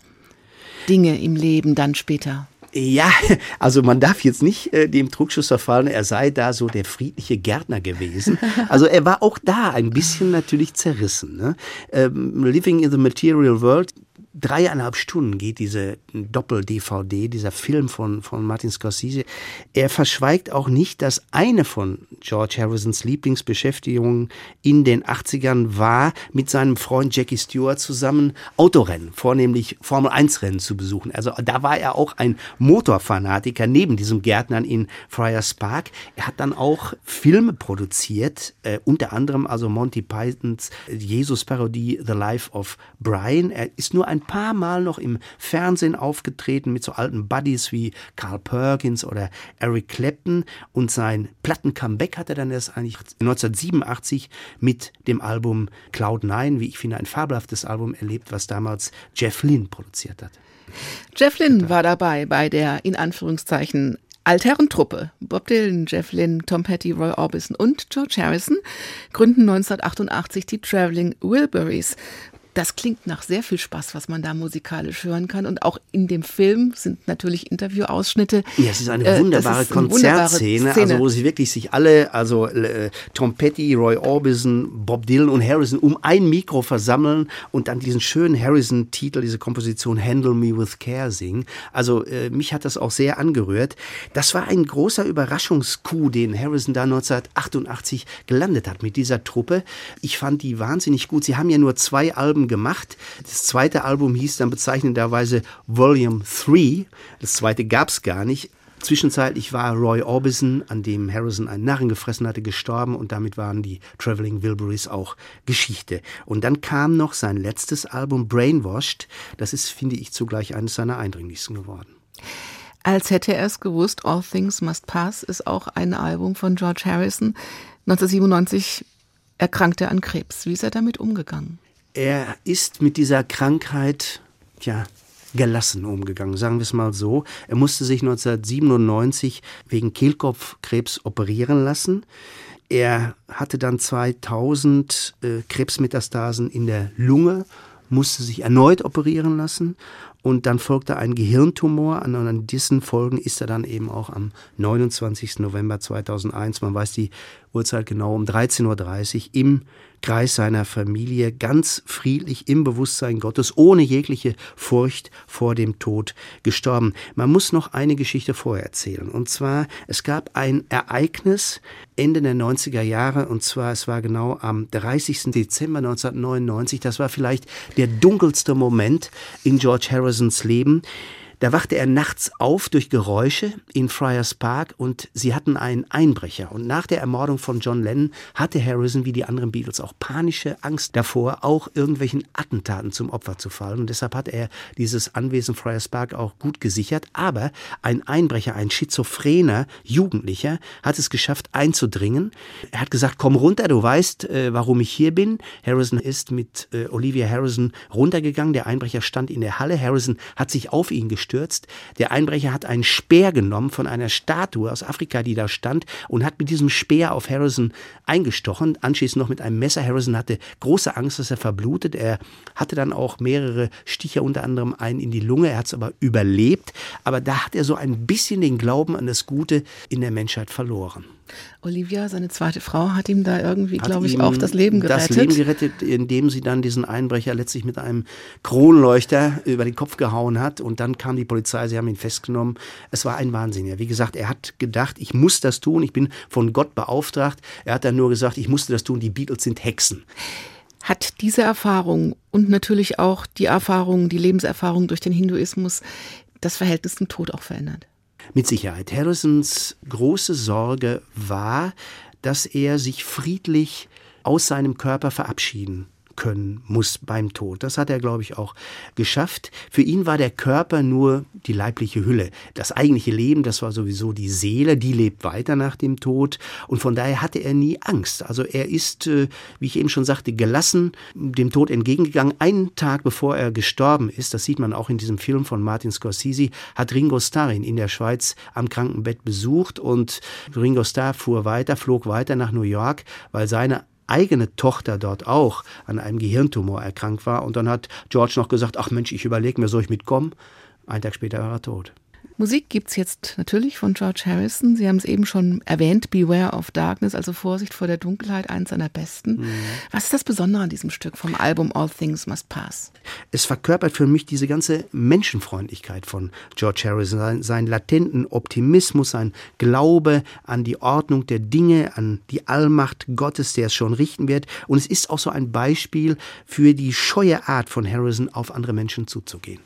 Dinge im Leben dann später? Ja, also man darf jetzt nicht äh, dem Trugschluss verfallen, er sei da so der friedliche Gärtner gewesen. Also er war auch da ein bisschen natürlich zerrissen. Ne? Ähm, Living in the Material World dreieinhalb Stunden geht diese Doppel-DVD, dieser Film von, von Martin Scorsese. Er verschweigt auch nicht, dass eine von George Harrisons Lieblingsbeschäftigungen in den 80ern war, mit seinem Freund Jackie Stewart zusammen Autorennen, vornehmlich Formel-1-Rennen zu besuchen. Also da war er auch ein Motorfanatiker neben diesem Gärtnern in Friars Park. Er hat dann auch Filme produziert, äh, unter anderem also Monty Pythons Jesus-Parodie The Life of Brian. Er ist nur ein paar Mal noch im Fernsehen aufgetreten mit so alten Buddies wie Carl Perkins oder Eric Clapton und sein Platten-Comeback hat er dann erst eigentlich 1987 mit dem Album Cloud Nine, wie ich finde, ein fabelhaftes Album erlebt, was damals Jeff Lynne produziert hat. Jeff Lynne war dabei bei der in Anführungszeichen Altherrentruppe. Bob Dylan, Jeff Lynne, Tom Petty, Roy Orbison und George Harrison gründen 1988 die Traveling Wilburys. Das klingt nach sehr viel Spaß, was man da musikalisch hören kann. Und auch in dem Film sind natürlich Interviewausschnitte. Ja, es ist eine äh, wunderbare äh, Konzertszene, also wo sie wirklich sich alle, also äh, Tom Petty, Roy Orbison, Bob Dylan und Harrison um ein Mikro versammeln und dann diesen schönen Harrison-Titel, diese Komposition Handle Me With Care singen. Also äh, mich hat das auch sehr angerührt. Das war ein großer Überraschungscoup, den Harrison da 1988 gelandet hat mit dieser Truppe. Ich fand die wahnsinnig gut. Sie haben ja nur zwei Alben gemacht. Das zweite Album hieß dann bezeichnenderweise Volume 3. Das zweite gab es gar nicht. Zwischenzeitlich war Roy Orbison, an dem Harrison einen Narren gefressen hatte, gestorben und damit waren die Traveling Wilburys auch Geschichte. Und dann kam noch sein letztes Album Brainwashed. Das ist, finde ich, zugleich eines seiner eindringlichsten geworden. Als hätte er es gewusst, All Things Must Pass ist auch ein Album von George Harrison. 1997 erkrankte er an Krebs. Wie ist er damit umgegangen? Er ist mit dieser Krankheit, ja, gelassen umgegangen, sagen wir es mal so. Er musste sich 1997 wegen Kehlkopfkrebs operieren lassen. Er hatte dann 2000 äh, Krebsmetastasen in der Lunge, musste sich erneut operieren lassen und dann folgte ein Gehirntumor. An, an diesen Folgen ist er dann eben auch am 29. November 2001, man weiß die Uhrzeit genau, um 13.30 Uhr im Kreis seiner Familie ganz friedlich im Bewusstsein Gottes, ohne jegliche Furcht vor dem Tod gestorben. Man muss noch eine Geschichte vorher erzählen. Und zwar, es gab ein Ereignis Ende der 90er Jahre, und zwar, es war genau am 30. Dezember 1999, das war vielleicht der dunkelste Moment in George Harrisons Leben. Da wachte er nachts auf durch Geräusche in Friars Park und sie hatten einen Einbrecher. Und nach der Ermordung von John Lennon hatte Harrison wie die anderen Beatles auch panische Angst davor, auch irgendwelchen Attentaten zum Opfer zu fallen. Und deshalb hat er dieses Anwesen Friars Park auch gut gesichert. Aber ein Einbrecher, ein schizophrener Jugendlicher, hat es geschafft einzudringen. Er hat gesagt, komm runter, du weißt, äh, warum ich hier bin. Harrison ist mit äh, Olivia Harrison runtergegangen. Der Einbrecher stand in der Halle. Harrison hat sich auf ihn gestellt gestürzt. Der Einbrecher hat einen Speer genommen von einer Statue aus Afrika, die da stand, und hat mit diesem Speer auf Harrison eingestochen. Anschließend noch mit einem Messer. Harrison hatte große Angst, dass er verblutet. Er hatte dann auch mehrere Stiche, unter anderem einen in die Lunge. Er hat es aber überlebt. Aber da hat er so ein bisschen den Glauben an das Gute in der Menschheit verloren. Olivia, seine zweite Frau, hat ihm da irgendwie, glaube ich, auch das Leben gerettet. Das Leben gerettet, indem sie dann diesen Einbrecher letztlich mit einem Kronleuchter über den Kopf gehauen hat. Und dann kam die Polizei, sie haben ihn festgenommen. Es war ein Wahnsinniger. Wie gesagt, er hat gedacht, ich muss das tun, ich bin von Gott beauftragt. Er hat dann nur gesagt, ich musste das tun, die Beatles sind Hexen. Hat diese Erfahrung und natürlich auch die Erfahrung, die Lebenserfahrung durch den Hinduismus das Verhältnis zum Tod auch verändert? Mit Sicherheit. Harrisons große Sorge war, dass er sich friedlich aus seinem Körper verabschieden können muss beim Tod. Das hat er, glaube ich, auch geschafft. Für ihn war der Körper nur die leibliche Hülle. Das eigentliche Leben, das war sowieso die Seele, die lebt weiter nach dem Tod. Und von daher hatte er nie Angst. Also er ist, äh, wie ich eben schon sagte, gelassen dem Tod entgegengegangen. Einen Tag bevor er gestorben ist, das sieht man auch in diesem Film von Martin Scorsese, hat Ringo Starr ihn in der Schweiz am Krankenbett besucht und Ringo Starr fuhr weiter, flog weiter nach New York, weil seine eigene Tochter dort auch an einem Gehirntumor erkrankt war. Und dann hat George noch gesagt, ach Mensch, ich überlege mir, soll ich mitkommen? Ein Tag später war er tot. Musik gibt es jetzt natürlich von George Harrison. Sie haben es eben schon erwähnt, Beware of Darkness, also Vorsicht vor der Dunkelheit, eines seiner besten. Mhm. Was ist das Besondere an diesem Stück vom Album All Things Must Pass? Es verkörpert für mich diese ganze Menschenfreundlichkeit von George Harrison, sein, seinen latenten Optimismus, sein Glaube an die Ordnung der Dinge, an die Allmacht Gottes, der es schon richten wird. Und es ist auch so ein Beispiel für die scheue Art von Harrison, auf andere Menschen zuzugehen.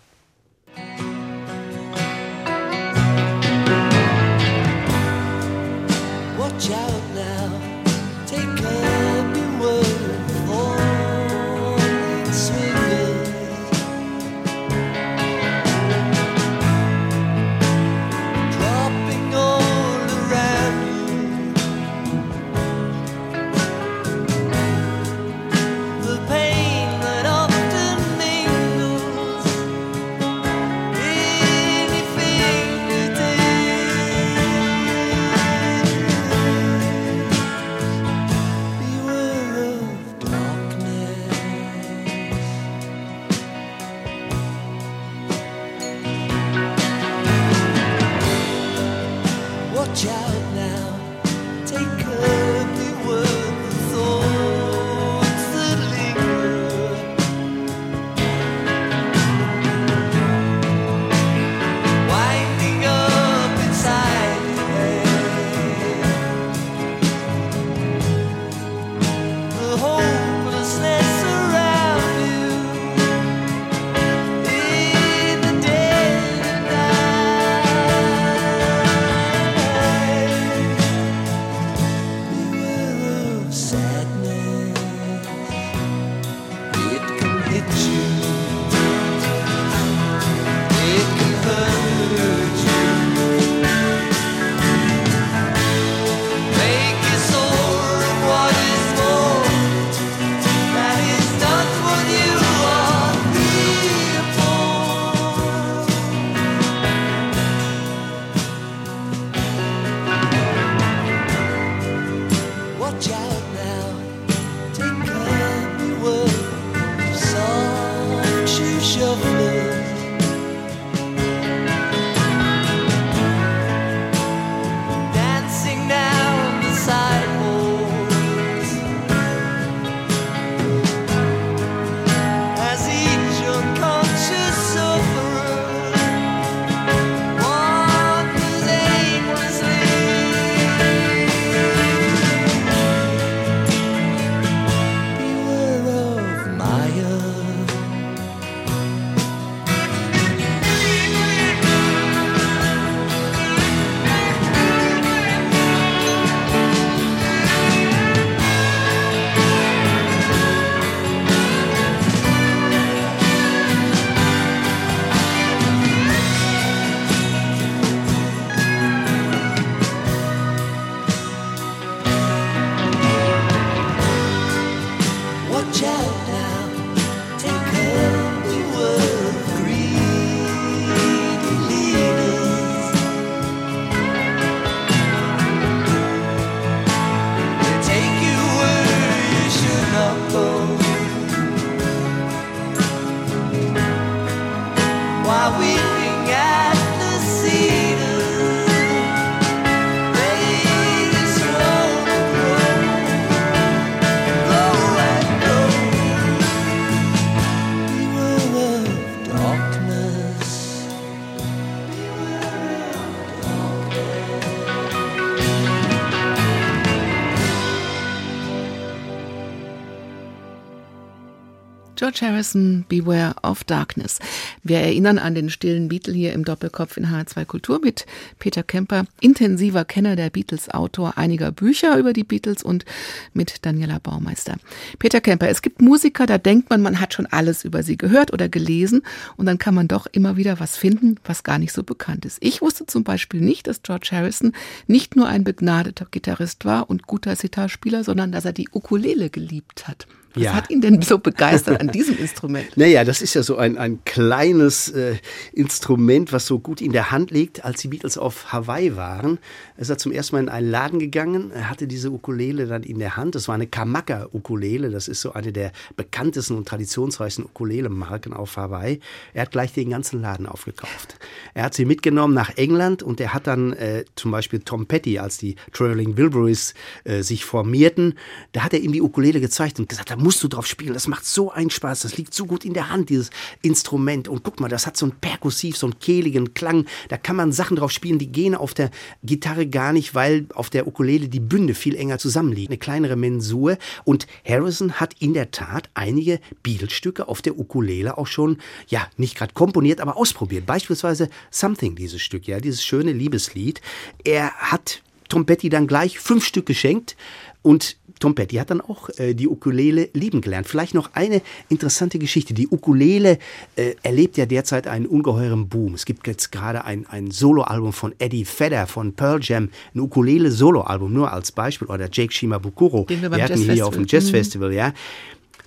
George Harrison, Beware of Darkness. Wir erinnern an den stillen Beatle hier im Doppelkopf in H2 Kultur mit Peter Kemper, intensiver Kenner der Beatles, Autor einiger Bücher über die Beatles und mit Daniela Baumeister. Peter Kemper, es gibt Musiker, da denkt man, man hat schon alles über sie gehört oder gelesen und dann kann man doch immer wieder was finden, was gar nicht so bekannt ist. Ich wusste zum Beispiel nicht, dass George Harrison nicht nur ein begnadeter Gitarrist war und guter Sitarspieler, sondern dass er die Ukulele geliebt hat. Was Ja. hat ihn denn so begeistert an diesem Instrument? Naja, das ist ja so ein, ein kleines äh, Instrument, was so gut in der Hand liegt. Als die Beatles auf Hawaii waren, ist er zum ersten Mal in einen Laden gegangen. Er hatte diese Ukulele dann in der Hand. Das war eine Kamaka-Ukulele. Das ist so eine der bekanntesten und traditionsreichsten Ukulele-Marken auf Hawaii. Er hat gleich den ganzen Laden aufgekauft. Er hat sie mitgenommen nach England und er hat dann äh, zum Beispiel Tom Petty, als die Traveling Wilburys äh, sich formierten, da hat er ihm die Ukulele gezeigt und gesagt, da musst du drauf spielen. Das macht so einen Spaß. Das liegt so gut in der Hand, dieses Instrument. Und guck mal, das hat so einen perkussiv, so einen kehligen Klang. Da kann man Sachen drauf spielen, die gehen auf der Gitarre gar nicht, weil auf der Ukulele die Bünde viel enger zusammenliegen. Eine kleinere Mensur. Und Harrison hat in der Tat einige Beatles-Stücke auf der Ukulele auch schon, ja, nicht gerade komponiert, aber ausprobiert. Beispielsweise Something, dieses Stück, ja, dieses schöne Liebeslied. Er hat Tom Petty dann gleich fünf Stück geschenkt und Tom Petty hat dann auch äh, die Ukulele lieben gelernt. Vielleicht noch eine interessante Geschichte. Die Ukulele äh, erlebt ja derzeit einen ungeheuren Boom. Es gibt jetzt gerade ein, ein Soloalbum von Eddie Vedder von Pearl Jam, ein Ukulele-Soloalbum, nur als Beispiel, oder Jake Shimabukuro. Den wir beim hatten hier auf dem Jazzfestival, ja.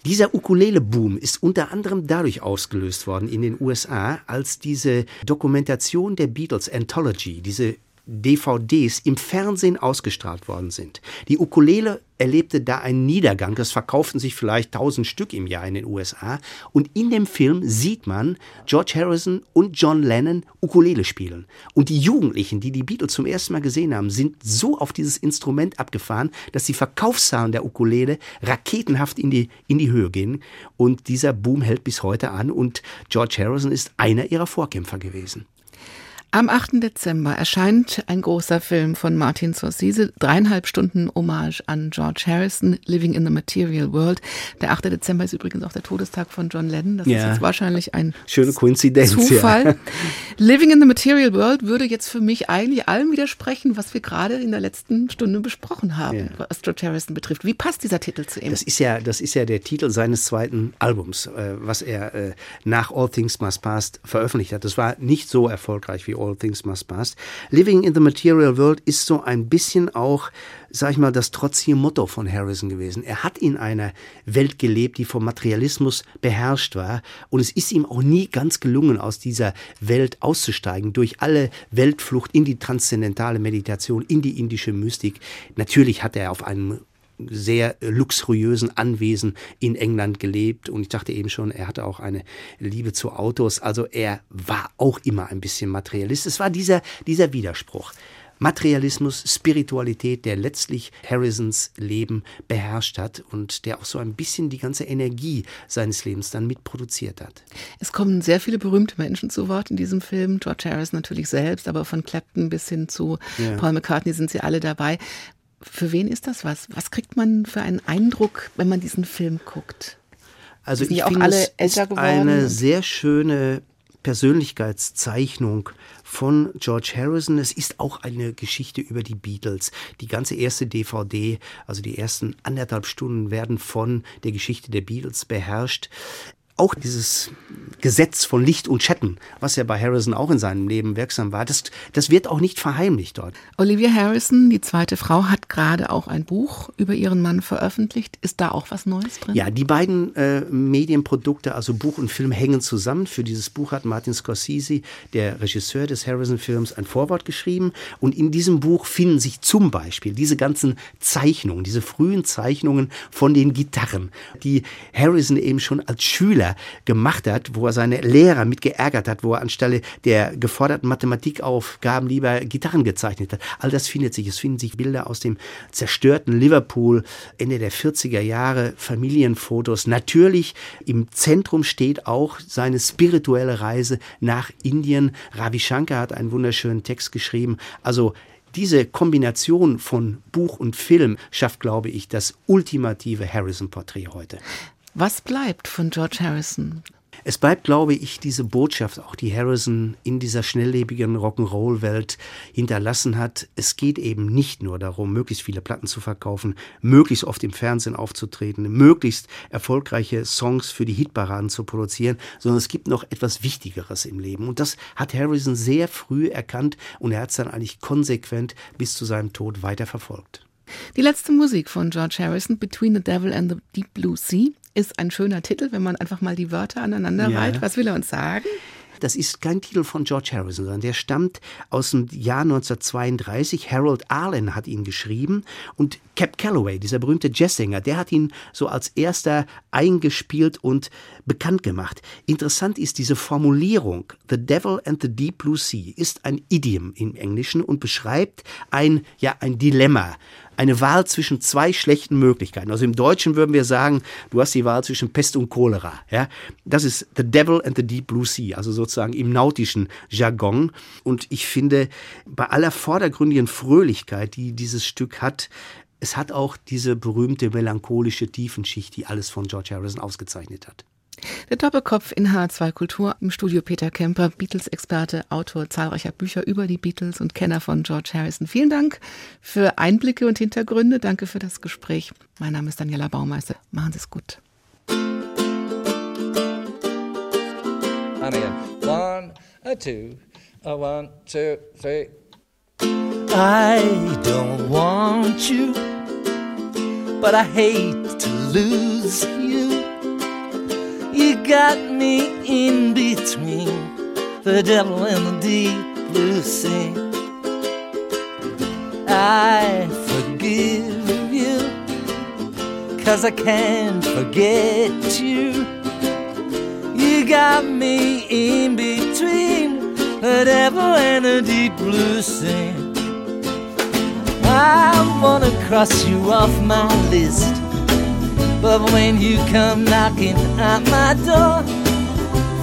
Dieser Ukulele-Boom ist unter anderem dadurch ausgelöst worden in den USA, als diese Dokumentation der Beatles Anthology, diese DVDs im Fernsehen ausgestrahlt worden sind. Die Ukulele erlebte da einen Niedergang. Es verkauften sich vielleicht 1000 Stück im Jahr in den USA. Und in dem Film sieht man George Harrison und John Lennon Ukulele spielen. Und die Jugendlichen, die die Beatles zum ersten Mal gesehen haben, sind so auf dieses Instrument abgefahren, dass die Verkaufszahlen der Ukulele raketenhaft in die, in die Höhe gehen. Und dieser Boom hält bis heute an. Und George Harrison ist einer ihrer Vorkämpfer gewesen. Am 8. Dezember erscheint ein großer Film von Martin Scorsese, dreieinhalb Stunden Hommage an George Harrison, Living in the Material World. Der 8. Dezember ist übrigens auch der Todestag von John Lennon. Das ist Ja. jetzt wahrscheinlich ein Schöne Koinzidenz. Zufall. Ja. Living in the Material World würde jetzt für mich eigentlich allem widersprechen, was wir gerade in der letzten Stunde besprochen haben, Ja. was George Harrison betrifft. Wie passt dieser Titel zu ihm? Das ist ja, das ist ja der Titel seines zweiten Albums, äh, was er äh, nach All Things Must Pass veröffentlicht hat. Das war nicht so erfolgreich wie All Things Must Pass. Living in the Material World ist so ein bisschen auch, sag ich mal, das trotzige Motto von Harrison gewesen. Er hat in einer Welt gelebt, die vom Materialismus beherrscht war. Und es ist ihm auch nie ganz gelungen, aus dieser Welt auszusteigen, durch alle Weltflucht in die transzendentale Meditation, in die indische Mystik. Natürlich hat er auf einem sehr luxuriösen Anwesen in England gelebt und ich dachte eben schon, er hatte auch eine Liebe zu Autos. Also er war auch immer ein bisschen Materialist. Es war dieser, dieser Widerspruch. Materialismus, Spiritualität, der letztlich Harrisons Leben beherrscht hat und der auch so ein bisschen die ganze Energie seines Lebens dann mitproduziert hat. Es kommen sehr viele berühmte Menschen zu Wort in diesem Film. George Harrison natürlich selbst, aber von Clapton bis hin zu Ja. Paul McCartney sind sie alle dabei. Für wen ist das was? Was kriegt man für einen Eindruck, wenn man diesen Film guckt? Also ich finde, alle es ist eine sehr schöne Persönlichkeitszeichnung von George Harrison. Es ist auch eine Geschichte über die Beatles. Die ganze erste DVD, also die ersten anderthalb Stunden werden von der Geschichte der Beatles beherrscht. Auch dieses Gesetz von Licht und Schatten, was ja bei Harrison auch in seinem Leben wirksam war, das, das wird auch nicht verheimlicht dort. Olivia Harrison, die zweite Frau, hat gerade auch ein Buch über ihren Mann veröffentlicht. Ist da auch was Neues drin? Ja, die beiden äh, Medienprodukte, also Buch und Film, hängen zusammen. Für dieses Buch hat Martin Scorsese, der Regisseur des Harrison-Films, ein Vorwort geschrieben. Und in diesem Buch finden sich zum Beispiel diese ganzen Zeichnungen, diese frühen Zeichnungen von den Gitarren, die Harrison eben schon als Schüler gemacht hat, wo er seine Lehrer mit geärgert hat, wo er anstelle der geforderten Mathematikaufgaben lieber Gitarren gezeichnet hat. All das findet sich. Es finden sich Bilder aus dem zerstörten Liverpool Ende der 40er Jahre, Familienfotos. Natürlich im Zentrum steht auch seine spirituelle Reise nach Indien. Ravi Shankar hat einen wunderschönen Text geschrieben. Also diese Kombination von Buch und Film schafft, glaube ich, das ultimative Harrison-Porträt heute. Was bleibt von George Harrison? Es bleibt, glaube ich, diese Botschaft, auch die Harrison in dieser schnelllebigen Rock'n'Roll-Welt hinterlassen hat. Es geht eben nicht nur darum, möglichst viele Platten zu verkaufen, möglichst oft im Fernsehen aufzutreten, möglichst erfolgreiche Songs für die Hitparaden zu produzieren, sondern es gibt noch etwas Wichtigeres im Leben. Und das hat Harrison sehr früh erkannt und er hat es dann eigentlich konsequent bis zu seinem Tod weiterverfolgt. Die letzte Musik von George Harrison, Between the Devil and the Deep Blue Sea, ist ein schöner Titel, wenn man einfach mal die Wörter aneinander Ja. reiht. Was will er uns sagen? Das ist kein Titel von George Harrison, sondern der stammt aus dem Jahr 1932. Harold Arlen hat ihn geschrieben und Cap Calloway, dieser berühmte Jazzsänger, der hat ihn so als erster eingespielt und bekannt gemacht. Interessant ist diese Formulierung, The Devil and the Deep Blue Sea, ist ein Idiom im Englischen und beschreibt ein, ja, ein Dilemma, eine Wahl zwischen zwei schlechten Möglichkeiten. Also im Deutschen würden wir sagen, du hast die Wahl zwischen Pest und Cholera. Ja? Das ist The Devil and the Deep Blue Sea, also sozusagen im nautischen Jargon. Und ich finde, bei aller vordergründigen Fröhlichkeit, die dieses Stück hat, es hat auch diese berühmte melancholische Tiefenschicht, die alles von George Harrison ausgezeichnet hat. Der Doppelkopf in H2 Kultur im Studio Peter Kemper, Beatles-Experte, Autor zahlreicher Bücher über die Beatles und Kenner von George Harrison. Vielen Dank für Einblicke und Hintergründe. Danke für das Gespräch. Mein Name ist Daniela Baumeister. Machen Sie es gut. One, a two, a one, two, three. I don't want you, but I hate to lose you. Got me in between the devil and the deep blue sea. I forgive you, cause I can't forget you. You got me in between the devil and the deep blue sea. I wanna cross you off my list, but when you come knocking at my door,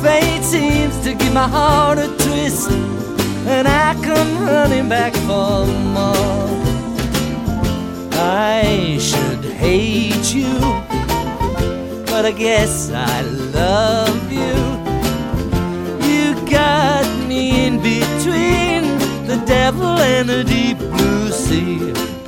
fate seems to give my heart a twist, and I come running back for more. I should hate you but I guess I love you. You got me in between the devil and the deep blue sea.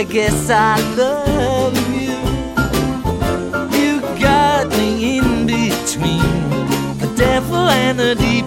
I guess I love you. You got me in between the devil and the deep